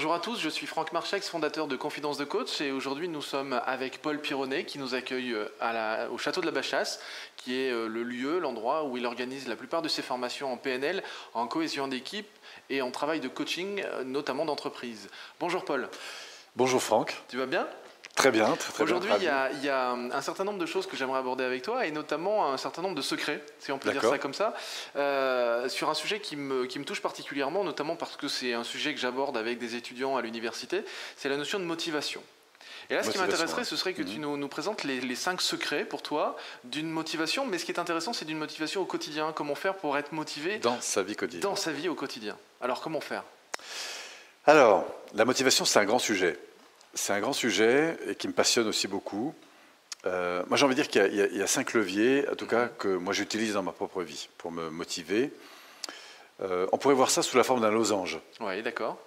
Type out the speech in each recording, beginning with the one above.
Bonjour à tous, je suis Franck Marchex, fondateur de Confidence de Coach et aujourd'hui nous sommes avec Paul Pironnet qui nous accueille euh, au château de la Bachasse qui est euh, le lieu, l'endroit où il organise la plupart de ses formations en PNL, en cohésion d'équipe et en travail de coaching, euh, notamment d'entreprise. Bonjour Paul. Bonjour Franck. Tu vas bien? Très bien, très, très Aujourd'hui, il, y, a un certain nombre de choses que j'aimerais aborder avec toi, et notamment un certain nombre de secrets, si on peut dire ça comme ça, euh, sur un sujet qui me, qui me, touche particulièrement, notamment parce que c'est un sujet que j'aborde avec des étudiants à l'université, c'est la notion de motivation. Et là, ce qui m'intéresserait, ce serait que tu mhm. nous, nous présentes les, les, cinq secrets pour toi d'une motivation. Mais ce qui est intéressant, c'est d'une motivation au quotidien. Comment faire pour être motivé dans sa vie quotidienne Dans sa vie au quotidien? Alors, comment faire? Alors, la motivation, c'est un grand sujet. C'est un grand sujet et qui me passionne aussi beaucoup. Euh, moi, j'ai envie de dire qu'il y, a cinq leviers, en tout cas, que moi j'utilise dans ma propre vie pour me motiver. Euh, on pourrait voir ça sous la forme d'un losange. Oui, d'accord.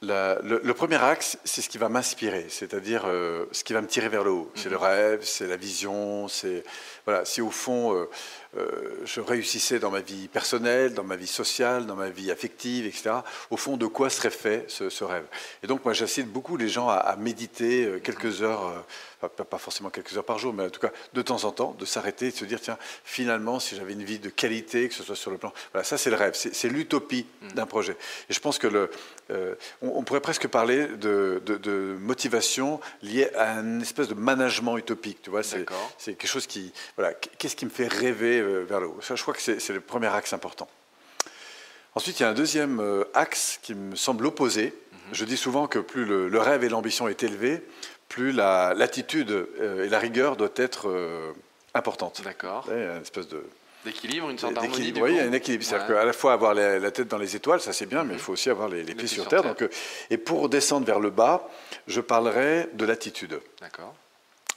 Le, premier axe, c'est ce qui va m'inspirer, c'est-à-dire euh, ce qui va me tirer vers le haut. C'est le mhm. rêve, c'est la vision, c'est voilà. Si au fond je réussissais dans ma vie personnelle, dans ma vie sociale, dans ma vie affective, etc. Au fond, de quoi serait fait ce, rêve? Et donc, moi, j'incite beaucoup les gens à, méditer quelques heures pas forcément quelques heures par jour, mais en tout cas de temps en temps, de s'arrêter et de se dire, tiens, finalement, si j'avais une vie de qualité, que ce soit sur le plan... Voilà, ça c'est le rêve, c'est l'utopie mm. d'un projet. Et je pense que le, euh, on, pourrait presque parler de, de, motivation liée à une espèce de management utopique, tu vois, c'est quelque chose qui... Voilà, qu'est-ce qui me fait rêver euh, vers le haut Ça, je crois que c'est le premier axe important. Ensuite, il y a un deuxième euh, axe qui me semble opposé. Mm-hmm. Je dis souvent que plus le, le rêve et l'ambition est élevé, plus l'attitude euh, et la rigueur doivent être euh, importantes. D'accord. Il y a une espèce de d'équilibre, une sorte d'harmonie. Oui, il y a un équilibre. C'est-à-dire qu'à la fois avoir la, tête dans les étoiles, ça c'est bien, mais il faut aussi avoir les, pieds, sur, terre. Donc, euh, et pour descendre vers le bas, je parlerai de l'attitude. D'accord.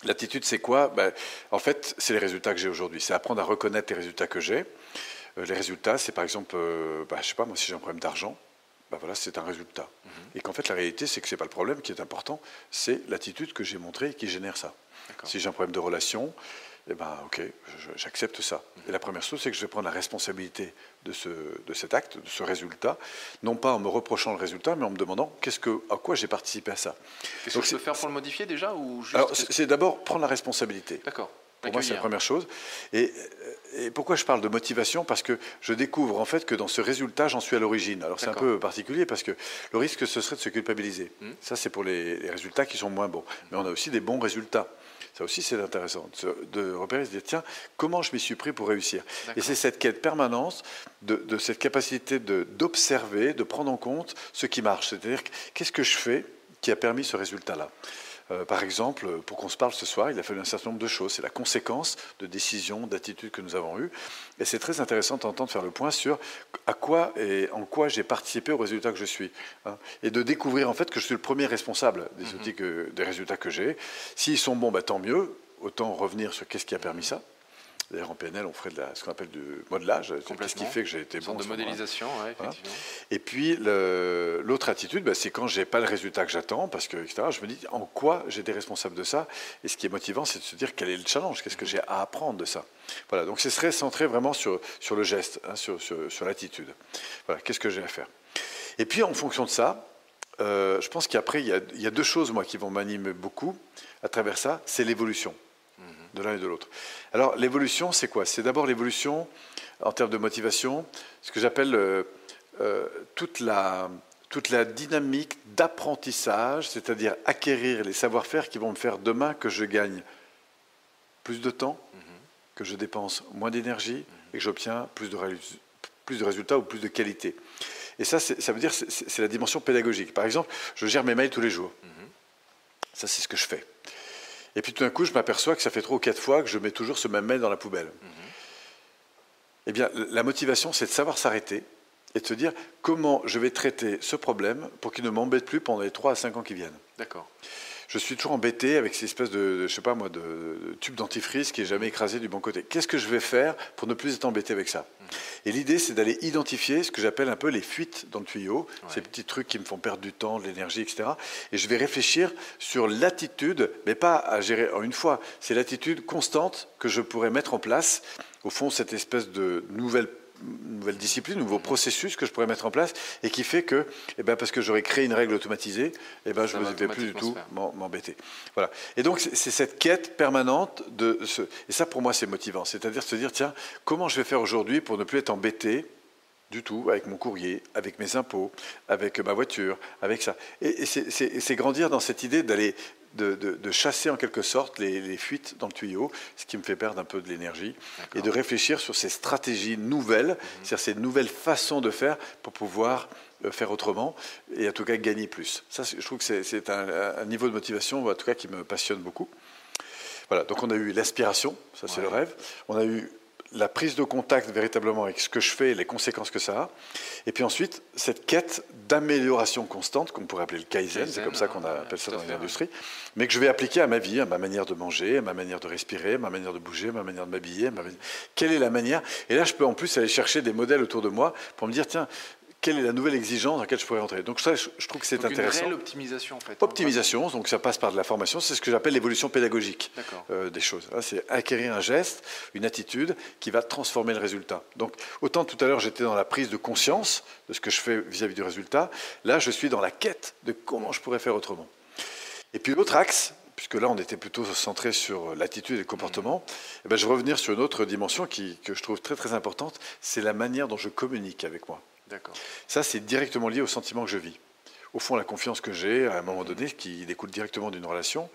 L'attitude, c'est quoi? Ben, En fait, c'est les résultats que j'ai aujourd'hui. C'est apprendre à reconnaître les résultats que j'ai. les résultats, c'est par exemple, ben, je sais pas, moi, si j'ai un problème d'argent, ben voilà, c'est un résultat. Mhm. Et qu'en fait, la réalité, c'est que ce n'est pas le problème qui est important, c'est l'attitude que j'ai montrée qui génère ça. Si j'ai un problème de relation, eh ben, ok, j'accepte ça. Mhm. Et la première chose, c'est que je vais prendre la responsabilité de, ce, de cet acte, de ce résultat, non pas en me reprochant le résultat, mais en me demandant qu'est-ce que, à quoi j'ai participé à ça. Qu'est-ce que je peux faire pour le modifier déjà ou c'est d'abord prendre la responsabilité. D'accord. Pour moi, c'est la première chose. Et, pourquoi je parle de motivation? Parce que je découvre en fait que dans ce résultat, j'en suis à l'origine. Alors c'est un peu particulier parce que le risque, ce serait de se culpabiliser. Hmm. Ça, c'est pour les, résultats qui sont moins bons. Mais on a aussi des bons résultats. Ça aussi, c'est intéressant de repérer, de se dire, tiens, comment je m'y suis pris pour réussir? Et c'est cette quête permanente de, de cette capacité d'observer, de prendre en compte ce qui marche. C'est-à-dire, qu'est-ce que je fais qui a permis ce résultat-là? Euh, par exemple, pour qu'on se parle ce soir, il a fallu un certain nombre de choses. C'est la conséquence de décisions, d'attitudes que nous avons eues. Et c'est très intéressant d'entendre faire le point sur à quoi et en quoi j'ai participé au résultat que je suis. Hein. et de découvrir en fait que je suis le premier responsable des, mhm. des résultats que j'ai. S'ils sont bons, bah, tant mieux. Autant revenir sur qu'est-ce qui a permis ça. D'ailleurs, en PNL, on ferait de ce qu'on appelle du modelage. Ce qui fait que j'ai été bon. de modélisation, effectivement. Et puis, l'autre attitude, bah, c'est quand je n'ai pas le résultat que j'attends, parce que, etc., je me dis en quoi j'étais responsable de ça? Et ce qui est motivant, c'est de se dire quel est le challenge, qu'est-ce que j'ai à apprendre de ça? Voilà, donc ce serait centré vraiment sur, sur le geste, hein, sur, sur, l'attitude. Voilà, qu'est-ce que j'ai à faire? Et puis, en fonction de ça, euh, je pense qu'après, il y, y a deux choses, moi, qui vont m'animer beaucoup à travers ça. C'est l'évolution de l'un et de l'autre. Alors l'évolution, c'est quoi? C'est d'abord l'évolution en termes de motivation, ce que j'appelle euh, euh, toute, la, toute la dynamique d'apprentissage, c'est-à-dire acquérir les savoir-faire qui vont me faire demain que je gagne plus de temps, mhm. que je dépense moins d'énergie et que j'obtiens plus de, plus de résultats ou plus de qualité. Et ça, ça veut dire c'est la dimension pédagogique. Par exemple, je gère mes mails tous les jours. Mhm. Ça, c'est ce que je fais. Et puis tout d'un coup, je m'aperçois que ça fait trois ou quatre fois que je mets toujours ce même mail dans la poubelle. Mhm. Eh bien, la motivation, c'est de savoir s'arrêter et de se dire comment je vais traiter ce problème pour qu'il ne m'embête plus pendant les trois à cinq ans qui viennent. D'accord je suis toujours embêté avec ces espèces de, je sais pas moi, de, tube dentifrice qui est jamais écrasé du bon côté. Qu'est-ce que je vais faire pour ne plus être embêté avec ça? Mmh. Et l'idée, c'est d'aller identifier ce que j'appelle un peu les fuites dans le tuyau, ces petits trucs qui me font perdre du temps, de l'énergie, etc. Et je vais réfléchir sur l'attitude, mais pas à gérer en une fois, c'est l'attitude constante que je pourrais mettre en place. Au fond, cette espèce de nouvelle nouvelle discipline, nouveau processus que je pourrais mettre en place et qui fait que, eh ben, parce que j'aurais créé une règle automatisée, eh ben, je ne vais plus du tout m'embêter. Voilà. Et donc, c'est cette quête permanente de ce. Et ça, pour moi, c'est motivant. C'est-à-dire se dire, tiens, comment je vais faire aujourd'hui pour ne plus être embêté du tout avec mon courrier, avec mes impôts, avec ma voiture, avec ça. Et, c'est grandir dans cette idée d'aller de, chasser en quelque sorte les, fuites dans le tuyau, ce qui me fait perdre un peu de l'énergie, et de réfléchir sur ces stratégies nouvelles, mhm. c'est-à-dire ces nouvelles façons de faire pour pouvoir euh, faire autrement et en tout cas gagner plus. Ça, je trouve que c'est un, niveau de motivation, en tout cas, qui me passionne beaucoup. Voilà, donc on a eu l'aspiration, ça c'est le rêve. On a eu la prise de contact véritablement avec ce que je fais et les conséquences que ça a. Et puis ensuite, cette quête d'amélioration constante, qu'on pourrait appeler le Kaizen, c'est comme ça qu'on appelle ça dans l'industrie, mais que je vais appliquer à ma vie, à ma manière de manger, à ma manière de respirer, à ma manière de bouger, à ma manière de m'habiller. Quelle est la manière? Et là, je peux en plus aller chercher des modèles autour de moi pour me dire, tiens, quelle est la nouvelle exigence dans laquelle je pourrais entrer. Donc ça, je, trouve que c'est intéressant. Une optimisation en fait. Hein, optimisation, donc ça passe par de la formation, c'est ce que j'appelle l'évolution pédagogique euh, des choses. C'est acquérir un geste, une attitude qui va transformer le résultat. Donc autant tout à l'heure j'étais dans la prise de conscience de ce que je fais vis-à-vis du résultat, là je suis dans la quête de comment je pourrais faire autrement. Et puis l'autre axe, puisque là on était plutôt centré sur l'attitude et le comportement, eh ben, je vais revenir sur une autre dimension qui, que je trouve très très importante, c'est la manière dont je communique avec moi. Ça, c'est directement lié au sentiment que je vis. Au fond, la confiance que j'ai à un moment donné, qui découle directement d'une relation.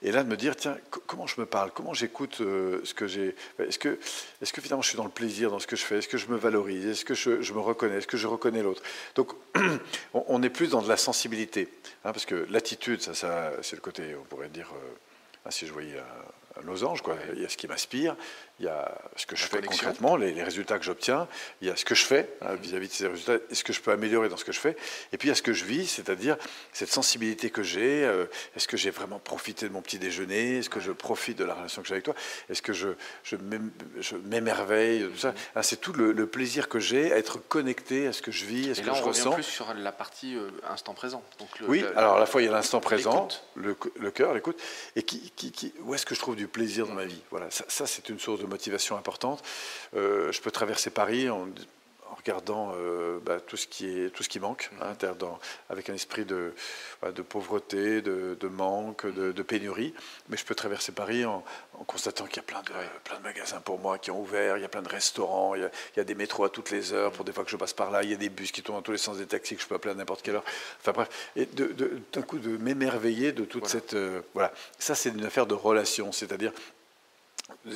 Et là, de me dire, tiens, comment je me parle? Comment j'écoute euh, ce que j'ai? Est-ce que, est que finalement je suis dans le plaisir dans ce que je fais? Est-ce que je me valorise? Est-ce que je, me reconnais? Est-ce que je reconnais l'autre? Donc, on, est plus dans de la sensibilité. Hein, parce que l'attitude, ça, ça c'est le côté, on pourrait dire, euh, ah, si je voyais un losange. Quoi. Il y a ce qui m'inspire, il y a ce que je fais concrètement, les, résultats que j'obtiens, il y a ce que je fais hein, vis-à-vis de ces résultats, est ce que je peux améliorer dans ce que je fais, et puis il y a ce que je vis, c'est-à-dire cette sensibilité que j'ai, euh, est-ce que j'ai vraiment profité de mon petit déjeuner, est-ce que je profite de la relation que j'ai avec toi, est-ce que je, je m'émerveille, tout ça? Ah, c'est tout le, plaisir que j'ai à être connecté à ce que je vis, à ce que je ressens. plus sur la partie euh, instant présent. Donc oui, alors à la fois il y a l'instant présent, le, le cœur, l'écoute, et qui, qui, où est-ce que je trouve du plaisir dans ma vie? Voilà, ça, ça c'est une source de motivation importante. Euh, je peux traverser Paris en, regardant euh, bah, tout, ce qui est, tout ce qui manque, hein, dans, avec un esprit de, de pauvreté, de, manque, de, pénurie. Mais je peux traverser Paris en, constatant qu'il y a plein de, plein de magasins pour moi qui ont ouvert, il y a plein de restaurants, il y a, des métros à toutes les heures, pour des fois que je passe par là, il y a des bus qui tournent dans tous les sens des taxis que je peux appeler à n'importe quelle heure. Enfin bref, et d'un coup de m'émerveiller de toute cette... Euh, voilà, ça c'est une affaire de relation, c'est-à-dire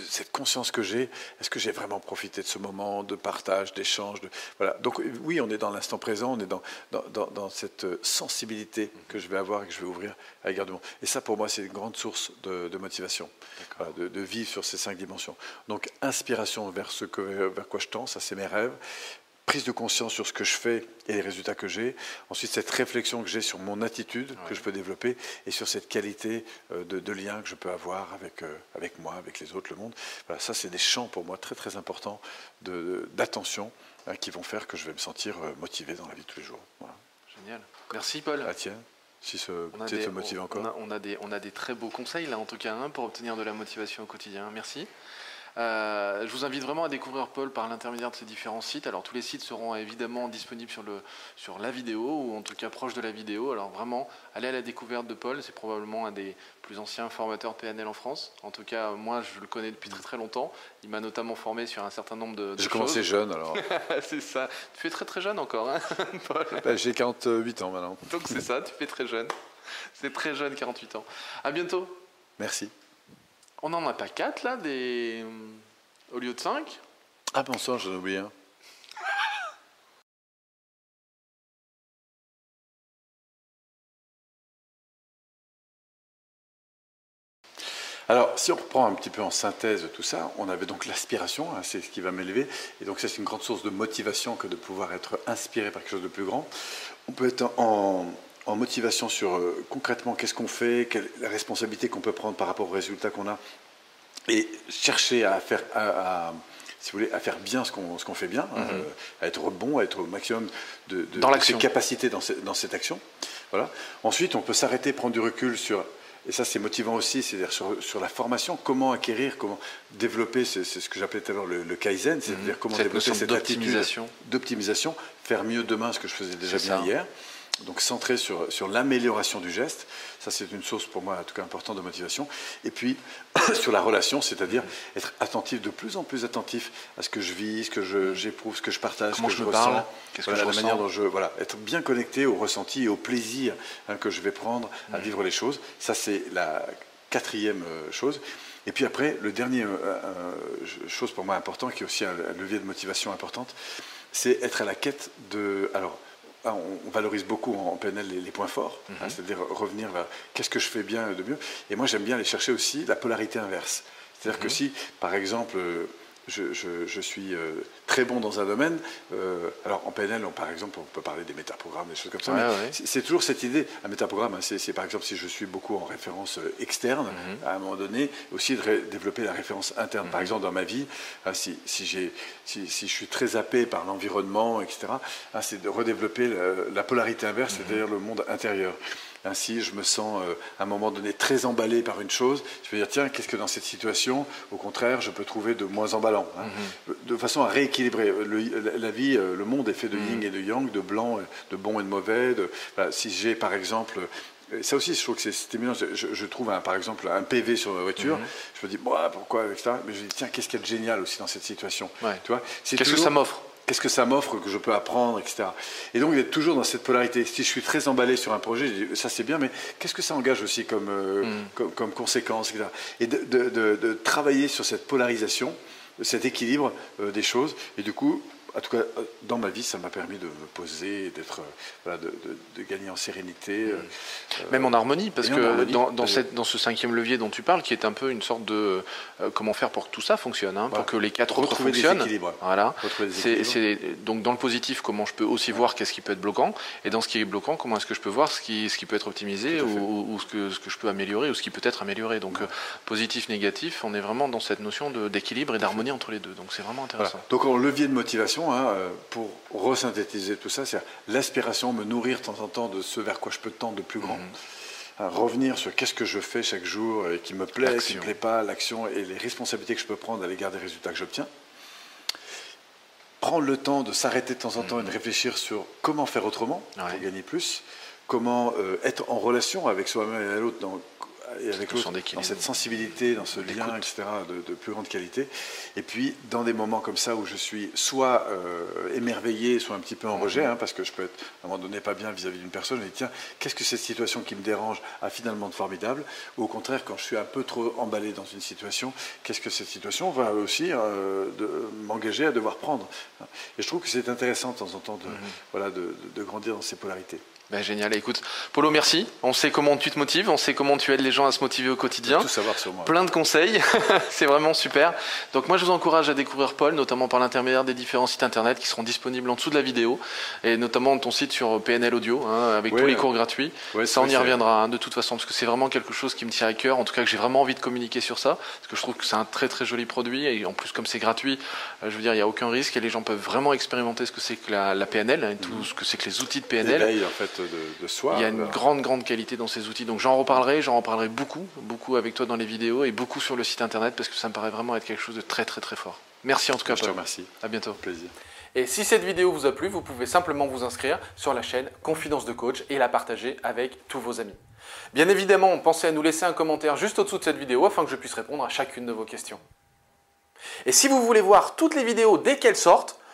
cette conscience que j'ai, est-ce que j'ai vraiment profité de ce moment de partage, d'échange de, voilà. Donc oui, on est dans l'instant présent, on est dans, dans, dans, cette sensibilité que je vais avoir et que je vais ouvrir à l'égard du monde. Et ça, pour moi, c'est une grande source de, motivation, de, de, vivre sur ces cinq dimensions. Donc inspiration vers, ce que, vers quoi je tends, ça c'est mes rêves prise de conscience sur ce que je fais et les résultats que j'ai. Ensuite, cette réflexion que j'ai sur mon attitude que je peux développer et sur cette qualité euh, de, lien que je peux avoir avec, euh, avec moi, avec les autres, le monde. Voilà, ça, c'est des champs pour moi très très importants d'attention hein, qui vont faire que je vais me sentir euh, motivé dans la vie de tous les jours. Génial. Merci Paul. Ah, tiens. Si ce, on te motive encore. On a, des, on a des très beaux conseils là en tout cas hein, pour obtenir de la motivation au quotidien. Merci. Euh, je vous invite vraiment à découvrir Paul par l'intermédiaire de ces différents sites. Alors tous les sites seront évidemment disponibles sur, le, sur la vidéo ou en tout cas proche de la vidéo. Alors vraiment, allez à la découverte de Paul. C'est probablement un des plus anciens formateurs PNL en France. En tout cas, moi je le connais depuis très très longtemps. Il m'a notamment formé sur un certain nombre de, J'ai commencé jeune alors. c'est ça. Tu fais très très jeune encore, hein, Paul ben, J'ai 48 ans maintenant. Donc c'est ça, tu fais très jeune. C'est très jeune, 48 ans. À bientôt. Merci. On n'en a pas quatre là, des... au lieu de cinq Ah bon sang, j'en ai oublié un. Alors, si on reprend un petit peu en synthèse tout ça, on avait donc l'aspiration, hein, c'est ce qui va m'élever, et donc c'est une grande source de motivation que de pouvoir être inspiré par quelque chose de plus grand. On peut être en, en motivation sur euh, concrètement qu'est-ce qu'on fait, quelle la responsabilité qu'on peut prendre par rapport aux résultats qu'on a, et chercher à faire, à, si vous voulez, à faire bien ce qu'on qu'on fait bien, mhm. euh, à être bon, à être au maximum de, de, dans ses capacités dans, dans, cette action. Voilà. Ensuite, on peut s'arrêter, prendre du recul sur et ça c'est motivant aussi, c'est-à-dire sur, la formation, comment acquérir, comment développer, c'est ce que j'appelais tout à l'heure le, Kaizen, c'est-à-dire mhm. comment développer cette optimisation d'optimisation, faire mieux demain ce que je faisais déjà bien hier donc centré sur, sur l'amélioration du geste. Ça, c'est une source pour moi, en tout cas, importante de motivation. Et puis, sur la relation, c'est-à-dire être attentif, de plus en plus attentif à ce que je vis, ce que j'éprouve, ce que je partage, ce que je, ressens. Qu'est-ce que je la manière dont je. Voilà, être bien connecté au ressenti et au plaisir hein, que je vais prendre à mm. vivre les choses. Ça, c'est la quatrième euh, chose. Et puis après, le dernier euh, euh, chose pour moi important, qui est aussi un, levier de motivation importante, c'est être à la quête de. Alors, ah, on valorise beaucoup en PNL les, points forts, hein, mhm. c'est-à-dire revenir vers qu'est-ce que je fais bien de mieux. Et moi, j'aime bien aller chercher aussi la polarité inverse. C'est-à-dire que mhm. si, par exemple, je, suis euh, très bon dans un domaine. Euh, alors en PNL, par exemple, on peut parler des métaprogrammes, des choses comme ça. C'est toujours cette idée. Un métaprogramme, hein, c'est par exemple si je suis beaucoup en référence euh, externe, mhm. à un moment donné, aussi de développer la référence interne. Par mhm. exemple, dans ma vie, hein, si, si, si, je suis très happé par l'environnement, etc., hein, c'est de redévelopper la, polarité inverse, mhm. c'est-à-dire le monde intérieur. Ainsi, je me sens euh, à un moment donné très emballé par une chose. Je peux dire, tiens, qu'est-ce que dans cette situation, au contraire, je peux trouver de moins emballant hein. mhm. De façon à rééquilibrer. la vie, euh, le monde est fait de mhm. yin et de yang, de blanc, de bon et de mauvais. si j'ai, par exemple, ça aussi, je trouve que c'est stimulant. Je, trouve, un, par exemple, un PV sur ma voiture. Mhm. Je me dis, pourquoi, etc. Mais je me dis, tiens, qu'est-ce qu'il y a de génial aussi dans cette situation Qu'est-ce que ça m'offre? Qu'est-ce que ça m'offre que je peux apprendre, etc. Et donc d'être toujours dans cette polarité. Si je suis très emballé sur un projet, je dis, ça c'est bien, mais qu'est-ce que ça engage aussi comme, euh, mm. comme, conséquence, etc. Et de, travailler sur cette polarisation, cet équilibre euh, des choses. Et du coup, en tout cas, dans ma vie, ça m'a permis de me poser, d'être, euh, de, gagner en sérénité. Euh, Même en harmonie, parce que dans, cette, dans, ce cinquième levier dont tu parles, qui est un peu une sorte de euh, comment faire pour que tout ça fonctionne, hein, pour que les quatre autres fonctionnent. Voilà. C'est, donc dans le positif, comment je peux aussi voir qu'est-ce qui peut être bloquant, et dans ce qui est bloquant, comment est-ce que je peux voir ce qui, ce qui peut être optimisé ou, ce, que, ce que je peux améliorer ou ce qui peut être amélioré. Donc positif, négatif, on est vraiment dans cette notion d'équilibre et d'harmonie entre les deux. Donc c'est vraiment intéressant. Donc en levier de motivation Hein, euh, pour resynthétiser tout ça, c'est l'aspiration, me nourrir de temps en temps de ce vers quoi je peux tendre de plus grand. Mhm. Revenir sur qu'est-ce que je fais chaque jour et qui me plaît, qui ne me plaît pas, l'action et les responsabilités que je peux prendre à l'égard des résultats que j'obtiens. Prendre le temps de s'arrêter de temps en temps et de mhm. réfléchir sur comment faire autrement pour gagner plus, comment euh, être en relation avec soi-même et l'autre dans et avec l'autre, dans cette sensibilité, dans ce lien, etc., de, plus grande qualité. Et puis, dans des moments comme ça où je suis soit euh, émerveillé, soit un petit peu en mhm. rejet, hein, parce que je peux être à un moment donné pas bien vis-à-vis d'une personne, et tiens, qu'est-ce que cette situation qui me dérange a finalement de formidable? Ou au contraire, quand je suis un peu trop emballé dans une situation, qu'est-ce que cette situation va aussi euh, m'engager à devoir prendre? Et je trouve que c'est intéressant de temps en temps de, mhm. voilà, de grandir dans ces polarités. Ben, génial. Écoute, Polo, merci. On sait comment tu te motives, on sait comment tu aides les gens à se motiver au quotidien. Tout savoir sur moi. Plein de conseils. c'est vraiment super. Donc moi, je vous encourage à découvrir Paul, notamment par l'intermédiaire des différents sites internet qui seront disponibles en dessous de la vidéo, et notamment ton site sur PNL Audio, hein, avec tous les cours gratuits. ça, on y reviendra hein, de toute façon, parce que c'est vraiment quelque chose qui me tient à cœur. En tout cas, que j'ai vraiment envie de communiquer sur ça, parce que je trouve que c'est un très très joli produit, et en plus, comme c'est gratuit, euh, je veux dire, il n'y a aucun risque, et les gens peuvent vraiment expérimenter ce que c'est que la, PNL, hein, tout mhm. ce que c'est que les outils de PNL. en fait, de, soi. Il y a une grande, grande qualité dans ces outils. Donc j'en reparlerai, j'en reparlerai beaucoup, beaucoup avec toi dans les vidéos et beaucoup sur le site internet parce que ça me paraît vraiment être quelque chose de très, très, très fort. Merci en tout cas. Je te remercie. À bientôt. Plaisir. Et si cette vidéo vous a plu, vous pouvez simplement vous inscrire sur la chaîne Confidence de Coach et la partager avec tous vos amis. Bien évidemment, pensez à nous laisser un commentaire juste au-dessous de cette vidéo afin que je puisse répondre à chacune de vos questions. Et si vous voulez voir toutes les vidéos dès qu'elles sortent,